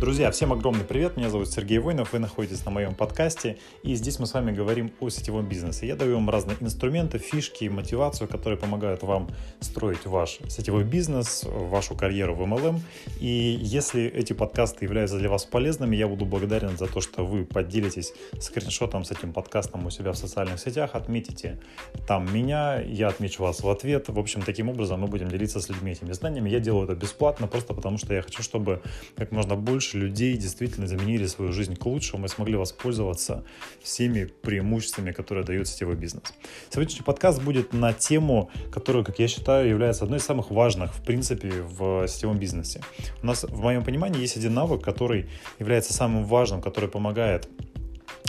Друзья, всем огромный привет, меня зовут Сергей Войнов, вы находитесь на моем подкасте, и здесь мы с вами говорим о сетевом бизнесе. Я даю вам разные инструменты, фишки, мотивацию, которые помогают вам строить ваш сетевой бизнес, вашу карьеру в MLM. И если эти подкасты являются для вас полезными, я буду благодарен за то, что вы поделитесь скриншотом с этим подкастом у себя в социальных сетях, отметите там меня, я отмечу вас в ответ. В общем, таким образом мы будем делиться с людьми этими знаниями. Я делаю это бесплатно, просто потому что я хочу, чтобы как можно больше больше людей действительно заменили свою жизнь к лучшему и смогли воспользоваться всеми преимуществами, которые дает сетевой бизнес. Сегодняшний подкаст будет на тему, которая, как я считаю, является одной из самых важных, в принципе, в сетевом бизнесе. У нас, в моем понимании, есть один навык, который является самым важным, который помогает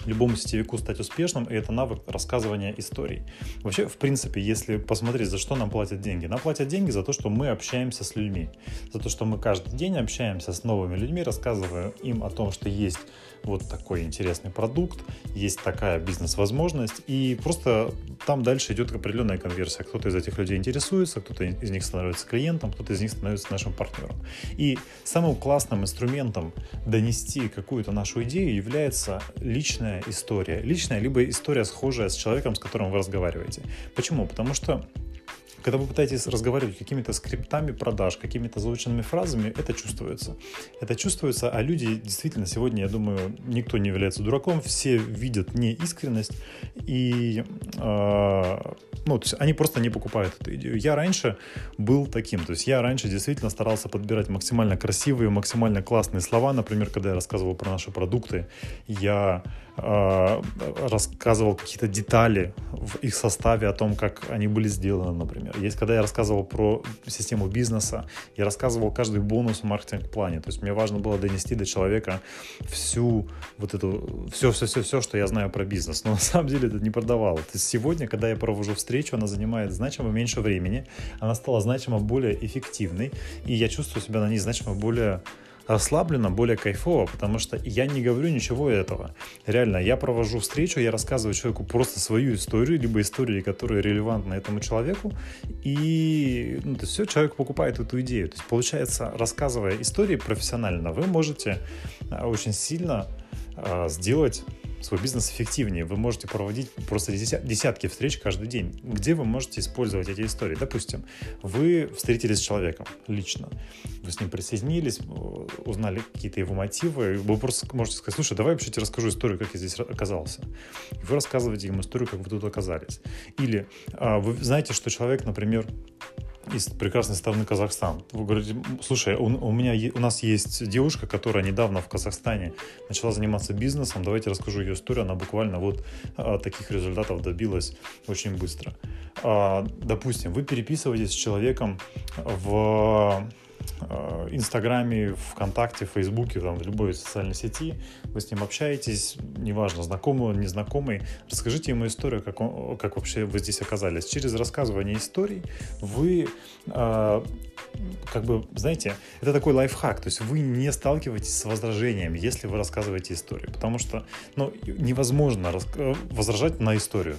любому сетевику стать успешным, и это навык рассказывания историй. Вообще, в принципе, если посмотреть, за что нам платят деньги. Нам платят деньги за то, что мы общаемся с людьми, за то, что мы каждый день общаемся с новыми людьми, рассказывая им о том, что есть вот такой интересный продукт, есть такая бизнес-возможность, и просто там дальше идет определенная конверсия. Кто-то из этих людей интересуется, кто-то из них становится клиентом, кто-то из них становится нашим партнером. И самым классным инструментом донести какую-то нашу идею является личная история. Личная, либо история схожая с человеком, с которым вы разговариваете. Почему? Потому что когда вы пытаетесь разговаривать какими-то скриптами продаж, какими-то заученными фразами, это чувствуется. Это чувствуется, а люди действительно сегодня, я думаю, никто не является дураком, все видят неискренность и э, ну, то есть они просто не покупают эту идею. Я раньше был таким, то есть я раньше действительно старался подбирать максимально красивые, максимально классные слова, например, когда я рассказывал про наши продукты, я рассказывал какие-то детали в их составе о том, как они были сделаны, например. Есть, когда я рассказывал про систему бизнеса, я рассказывал каждый бонус в маркетинг-плане. То есть мне важно было донести до человека всю вот эту, все-все-все, что я знаю про бизнес. Но на самом деле это не продавало. То есть сегодня, когда я провожу встречу, она занимает значимо меньше времени, она стала значимо более эффективной, и я чувствую себя на ней значимо более расслабленно, более кайфово, потому что я не говорю ничего этого. Реально, я провожу встречу, я рассказываю человеку просто свою историю, либо истории, которые релевантны этому человеку, и ну, то есть все, человек покупает эту идею. То есть получается, рассказывая истории профессионально, вы можете а, очень сильно а, сделать свой бизнес эффективнее. Вы можете проводить просто десятки встреч каждый день, где вы можете использовать эти истории. Допустим, вы встретились с человеком лично, вы с ним присоединились, узнали какие-то его мотивы, вы просто можете сказать, слушай, давай вообще тебе расскажу историю, как я здесь оказался. И вы рассказываете ему историю, как вы тут оказались. Или а, вы знаете, что человек, например, из прекрасной страны Казахстан. Вы говорите, слушай, у, у меня у нас есть девушка, которая недавно в Казахстане начала заниматься бизнесом. Давайте расскажу ее историю. Она буквально вот а, таких результатов добилась очень быстро. А, допустим, вы переписываетесь с человеком в Инстаграме, ВКонтакте, Фейсбуке, там, в любой социальной сети, вы с ним общаетесь, неважно, знакомый он, незнакомый, расскажите ему историю, как, он, как вообще вы здесь оказались. Через рассказывание историй вы э, как бы, знаете, это такой лайфхак, то есть вы не сталкиваетесь с возражениями, если вы рассказываете историю, потому что, ну, невозможно э, возражать на историю.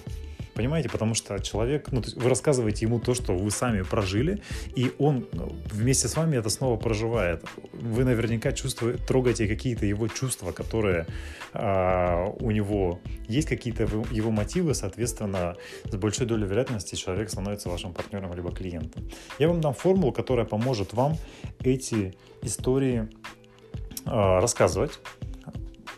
Понимаете? Потому что человек, ну, вы рассказываете ему то, что вы сами прожили, и он ну, вместе с вами это снова проживает. Вы наверняка чувствуете, трогаете какие-то его чувства, которые а, у него есть какие-то его мотивы, соответственно, с большой долей вероятности человек становится вашим партнером либо клиентом. Я вам дам формулу, которая поможет вам эти истории а, рассказывать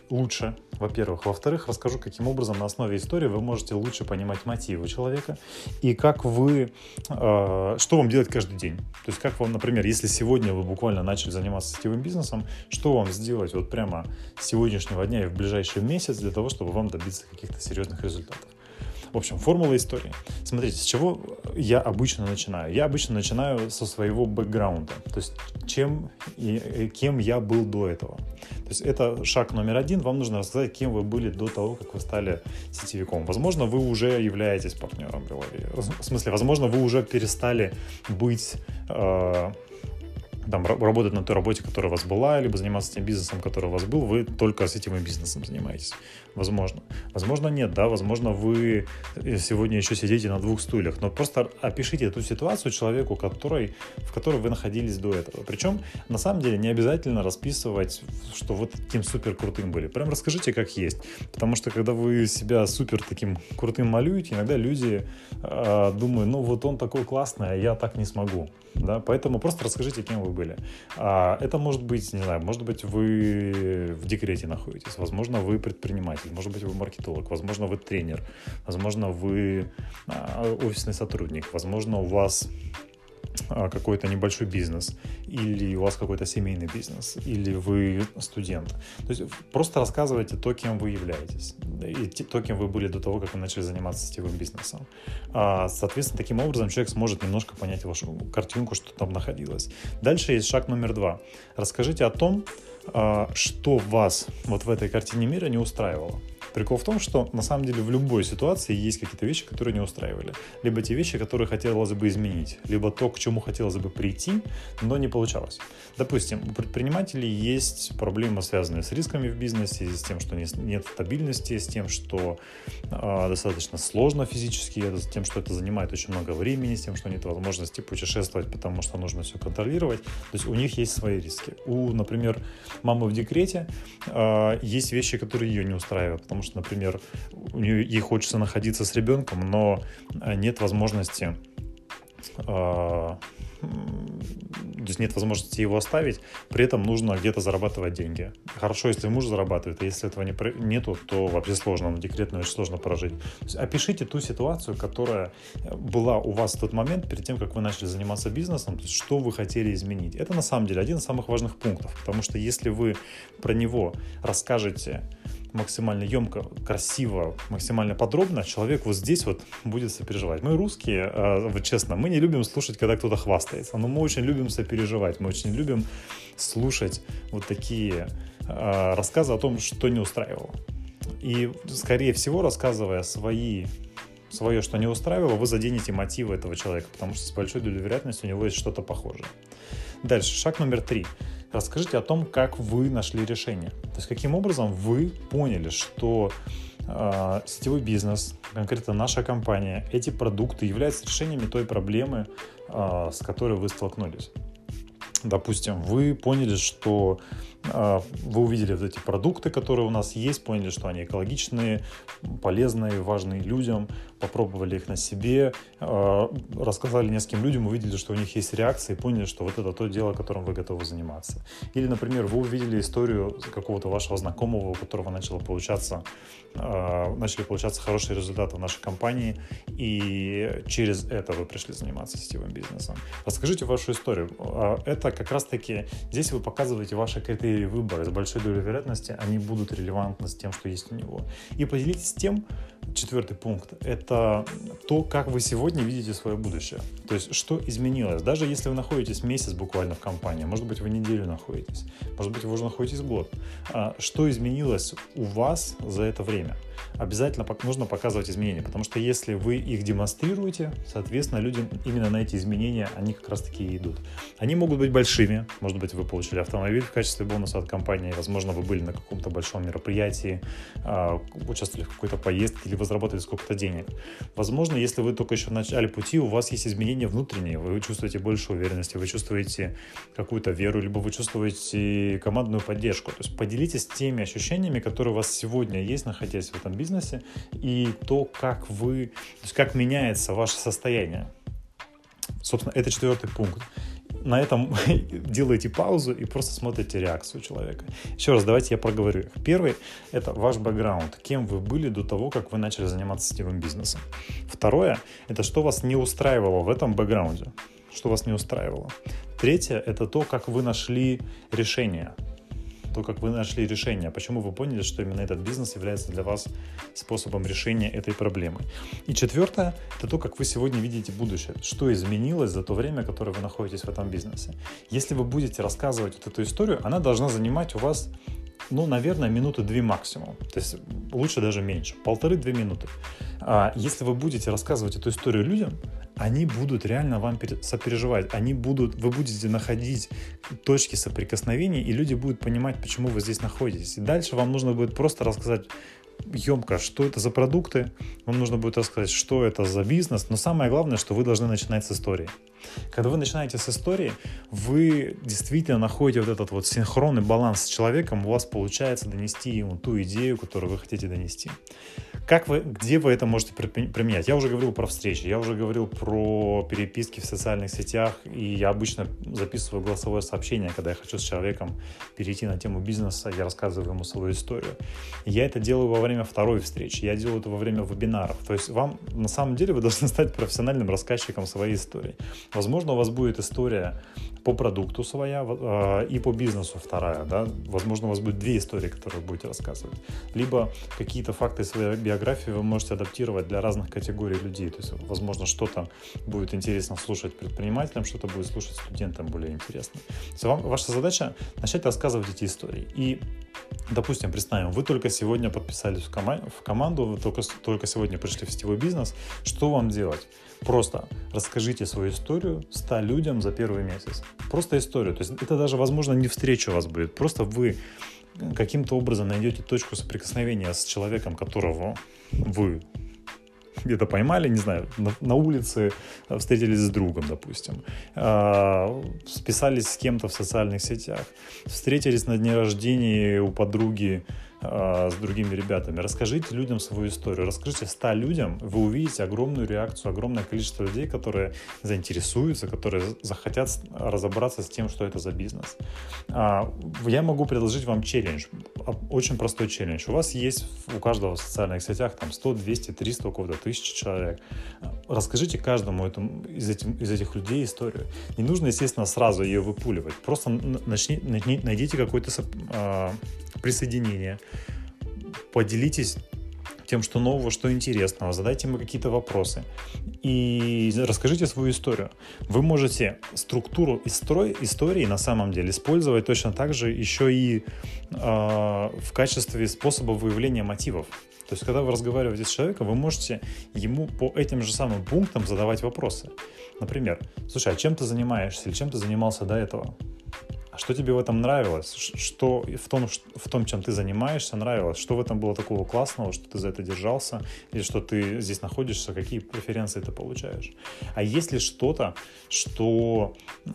лучше, во-первых. Во-вторых, расскажу, каким образом на основе истории вы можете лучше понимать мотивы человека и как вы, э, что вам делать каждый день. То есть как вам, например, если сегодня вы буквально начали заниматься сетевым бизнесом, что вам сделать вот прямо с сегодняшнего дня и в ближайший месяц для того, чтобы вам добиться каких-то серьезных результатов. В общем, формула истории. Смотрите, с чего я обычно начинаю? Я обычно начинаю со своего бэкграунда, то есть чем и кем я был до этого. То есть это шаг номер один. Вам нужно рассказать, кем вы были до того, как вы стали сетевиком. Возможно, вы уже являетесь партнером в смысле, возможно, вы уже перестали быть э, там, работать на той работе, которая у вас была, либо заниматься тем бизнесом, который у вас был, вы только сетевым бизнесом занимаетесь. Возможно. Возможно, нет, да, возможно, вы сегодня еще сидите на двух стульях, но просто опишите эту ситуацию человеку, который, в которой вы находились до этого. Причем, на самом деле, не обязательно расписывать, что вот таким супер крутым были. Прям расскажите, как есть. Потому что, когда вы себя супер таким крутым малюете, иногда люди э, думают, ну вот он такой классный, а я так не смогу. Да? Поэтому просто расскажите, кем вы были. А, это может быть, не знаю, может быть, вы в декрете находитесь, возможно, вы предприниматель, может быть, вы маркетолог, возможно, вы тренер, возможно, вы а, офисный сотрудник, возможно, у вас а, какой-то небольшой бизнес, или у вас какой-то семейный бизнес, или вы студент. То есть просто рассказывайте то, кем вы являетесь, и то, кем вы были до того, как вы начали заниматься сетевым бизнесом. А, соответственно, таким образом человек сможет немножко понять вашу картинку, что там находилось. Дальше есть шаг номер два. Расскажите о том, что вас вот в этой картине мира не устраивало. Прикол в том, что на самом деле в любой ситуации есть какие-то вещи, которые не устраивали. Либо те вещи, которые хотелось бы изменить, либо то, к чему хотелось бы прийти, но не получалось. Допустим, у предпринимателей есть проблемы, связанные с рисками в бизнесе, с тем, что нет стабильности, с тем, что э, достаточно сложно физически, с тем, что это занимает очень много времени, с тем, что нет возможности путешествовать, потому что нужно все контролировать. То есть у них есть свои риски. У, например, мамы в декрете э, есть вещи, которые ее не устраивают, потому что, например, у нее, ей хочется находиться с ребенком, но э, нет возможности э, то есть нет возможности его оставить, при этом нужно где-то зарабатывать деньги. Хорошо, если муж зарабатывает, а если этого не, нету, то вообще сложно, на декретно очень сложно прожить. Есть опишите ту ситуацию, которая была у вас в тот момент, перед тем, как вы начали заниматься бизнесом, то есть что вы хотели изменить. Это на самом деле один из самых важных пунктов, потому что если вы про него расскажете максимально емко, красиво, максимально подробно, человек вот здесь вот будет сопереживать. Мы русские, э, вот честно, мы не любим слушать, когда кто-то хвастается, но мы очень любим сопереживать, мы очень любим слушать вот такие э, рассказы о том, что не устраивало. И, скорее всего, рассказывая свои свое, что не устраивало, вы заденете мотивы этого человека, потому что с большой долей вероятности у него есть что-то похожее. Дальше, шаг номер три. Расскажите о том, как вы нашли решение. То есть каким образом вы поняли, что э, сетевой бизнес, конкретно наша компания, эти продукты являются решениями той проблемы, э, с которой вы столкнулись. Допустим, вы поняли, что вы увидели вот эти продукты, которые у нас есть, поняли, что они экологичные, полезные, важные людям, попробовали их на себе, э, рассказали нескольким людям, увидели, что у них есть реакции, поняли, что вот это то дело, которым вы готовы заниматься. Или, например, вы увидели историю какого-то вашего знакомого, у которого начало получаться, э, начали получаться хорошие результаты в нашей компании, и через это вы пришли заниматься сетевым бизнесом. Расскажите вашу историю. А это как раз-таки, здесь вы показываете ваши критерии выбора. С большой долей вероятности они будут релевантны с тем, что есть у него. И поделитесь тем, четвертый пункт, это то, как вы сегодня видите свое будущее. То есть, что изменилось. Даже если вы находитесь месяц буквально в компании, может быть, вы неделю находитесь, может быть, вы уже находитесь год. А что изменилось у вас за это время? Обязательно нужно показывать изменения, потому что если вы их демонстрируете, соответственно, людям именно на эти изменения, они как раз-таки и идут. Они могут быть большими, может быть, вы получили автомобиль в качестве бонуса от компании, возможно, вы были на каком-то большом мероприятии, а, участвовали в какой-то поездке, или вы заработали сколько-то денег. Возможно, если вы только еще в начале пути, у вас есть изменения внутренние, вы чувствуете больше уверенности, вы чувствуете какую-то веру, либо вы чувствуете командную поддержку. То есть поделитесь теми ощущениями, которые у вас сегодня есть, находясь в этом бизнесе, и то, как вы, то есть как меняется ваше состояние. Собственно, это четвертый пункт на этом делаете паузу и просто смотрите реакцию человека. Еще раз, давайте я проговорю их. Первый – это ваш бэкграунд, кем вы были до того, как вы начали заниматься сетевым бизнесом. Второе – это что вас не устраивало в этом бэкграунде, что вас не устраивало. Третье – это то, как вы нашли решение, то, как вы нашли решение, почему вы поняли, что именно этот бизнес является для вас способом решения этой проблемы. И четвертое, это то, как вы сегодня видите будущее, что изменилось за то время, которое вы находитесь в этом бизнесе. Если вы будете рассказывать вот эту историю, она должна занимать у вас ну, наверное, минуты две максимум. То есть лучше даже меньше. Полторы-две минуты. А если вы будете рассказывать эту историю людям, они будут реально вам сопереживать, они будут, вы будете находить точки соприкосновения, и люди будут понимать, почему вы здесь находитесь. И дальше вам нужно будет просто рассказать емко, что это за продукты, вам нужно будет рассказать, что это за бизнес, но самое главное, что вы должны начинать с истории. Когда вы начинаете с истории, вы действительно находите вот этот вот синхронный баланс с человеком, у вас получается донести ему ту идею, которую вы хотите донести. Как вы, где вы это можете применять? Я уже говорил про встречи, я уже говорил про переписки в социальных сетях, и я обычно записываю голосовое сообщение, когда я хочу с человеком перейти на тему бизнеса, я рассказываю ему свою историю. Я это делаю во время второй встречи, я делаю это во время вебинаров. То есть вам, на самом деле, вы должны стать профессиональным рассказчиком своей истории. Возможно, у вас будет история по продукту своя э, и по бизнесу вторая, да, возможно, у вас будет две истории, которые вы будете рассказывать, либо какие-то факты своей биографии вы можете адаптировать для разных категорий людей, то есть, возможно, что-то будет интересно слушать предпринимателям, что-то будет слушать студентам более интересно. То есть, вам, ваша задача начать рассказывать эти истории. И Допустим, представим, вы только сегодня подписались в, кома- в команду, вы только, только сегодня пришли в сетевой бизнес. Что вам делать? Просто расскажите свою историю 100 людям за первый месяц. Просто историю. То есть это даже, возможно, не встреча у вас будет. Просто вы каким-то образом найдете точку соприкосновения с человеком, которого вы где-то поймали, не знаю, на, на улице встретились с другом, допустим, э, списались с кем-то в социальных сетях, встретились на дне рождения у подруги, с другими ребятами. Расскажите людям свою историю. Расскажите 100 людям, вы увидите огромную реакцию, огромное количество людей, которые заинтересуются, которые захотят разобраться с тем, что это за бизнес. А, я могу предложить вам челлендж, очень простой челлендж. У вас есть у каждого в социальных сетях там 100, 200, 300, у кого-то 1000 человек. Расскажите каждому этому, из, этим, из этих людей историю. Не нужно, естественно, сразу ее выпуливать. Просто начни, найдите какое-то присоединение, поделитесь тем, что нового, что интересного, задайте ему какие-то вопросы и расскажите свою историю. Вы можете структуру и строй истории на самом деле использовать точно так же еще и э, в качестве способа выявления мотивов. То есть, когда вы разговариваете с человеком, вы можете ему по этим же самым пунктам задавать вопросы. Например, слушай, а чем ты занимаешься или чем ты занимался до этого? А что тебе в этом нравилось? Что в том, в том, чем ты занимаешься, нравилось? Что в этом было такого классного, что ты за это держался? Или что ты здесь находишься? Какие преференции ты получаешь? А есть ли что-то, что э,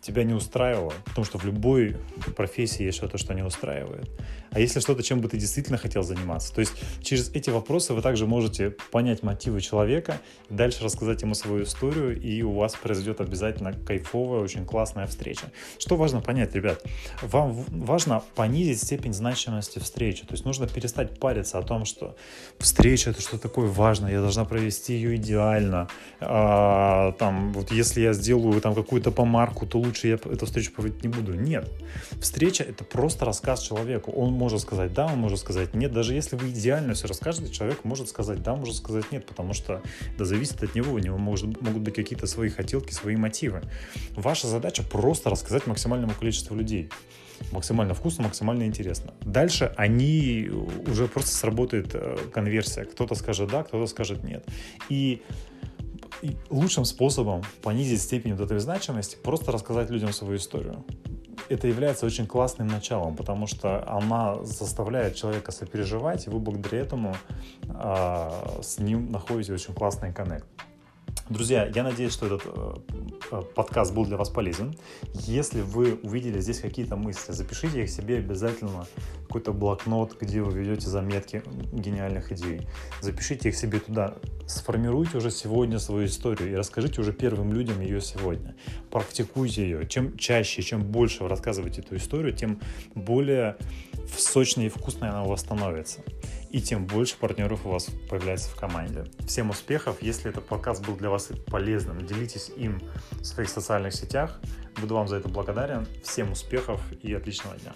тебя не устраивало? Потому что в любой профессии есть что-то, что не устраивает. А если что-то, чем бы ты действительно хотел заниматься? То есть через эти вопросы вы также можете понять мотивы человека, дальше рассказать ему свою историю, и у вас произойдет обязательно кайфовая, очень классная встреча встреча. Что важно понять, ребят? Вам важно понизить степень значимости встречи. То есть нужно перестать париться о том, что встреча это что такое важное, я должна провести ее идеально. А, там, вот если я сделаю там какую-то помарку, то лучше я эту встречу проводить не буду. Нет. Встреча это просто рассказ человеку. Он может сказать да, он может сказать нет. Даже если вы идеально все расскажете, человек может сказать да, может сказать нет, потому что это зависит от него. У него может, могут быть какие-то свои хотелки, свои мотивы. Ваша задача просто рассказать максимальному количеству людей. Максимально вкусно, максимально интересно. Дальше они уже просто сработает э, конверсия. Кто-то скажет да, кто-то скажет нет. И лучшим способом понизить степень вот этой значимости просто рассказать людям свою историю. Это является очень классным началом, потому что она заставляет человека сопереживать, и вы благодаря этому а, с ним находите очень классный коннект. Друзья, я надеюсь, что этот э, э, подкаст был для вас полезен. Если вы увидели здесь какие-то мысли, запишите их себе обязательно какой-то блокнот, где вы ведете заметки гениальных идей. Запишите их себе туда. Сформируйте уже сегодня свою историю и расскажите уже первым людям ее сегодня. Практикуйте ее. Чем чаще, чем больше вы рассказываете эту историю, тем более сочной и вкусной она у вас становится и тем больше партнеров у вас появляется в команде. Всем успехов! Если этот подкаст был для вас полезным, делитесь им в своих социальных сетях. Буду вам за это благодарен. Всем успехов и отличного дня!